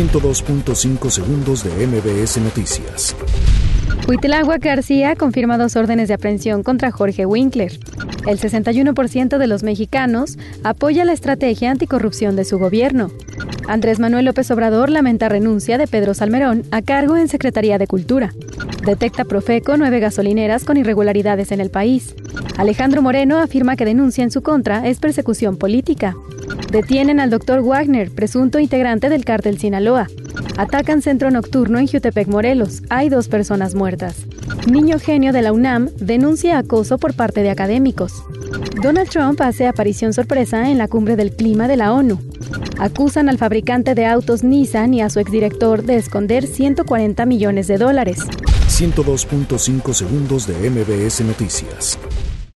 102.5 segundos de MBS Noticias. Huitlagua García confirma dos órdenes de aprehensión contra Jorge Winkler. El 61% de los mexicanos apoya la estrategia anticorrupción de su gobierno. Andrés Manuel López Obrador lamenta renuncia de Pedro Salmerón a cargo en Secretaría de Cultura. Detecta Profeco nueve gasolineras con irregularidades en el país. Alejandro Moreno afirma que denuncia en su contra es persecución política. Detienen al doctor Wagner, presunto integrante del cártel Sinaloa. Atacan centro nocturno en Jutepec, Morelos. Hay dos personas muertas. Niño genio de la UNAM denuncia acoso por parte de académicos. Donald Trump hace aparición sorpresa en la cumbre del clima de la ONU. Acusan al fabricante de autos Nissan y a su exdirector de esconder 140 millones de dólares. 102.5 segundos de MBS Noticias.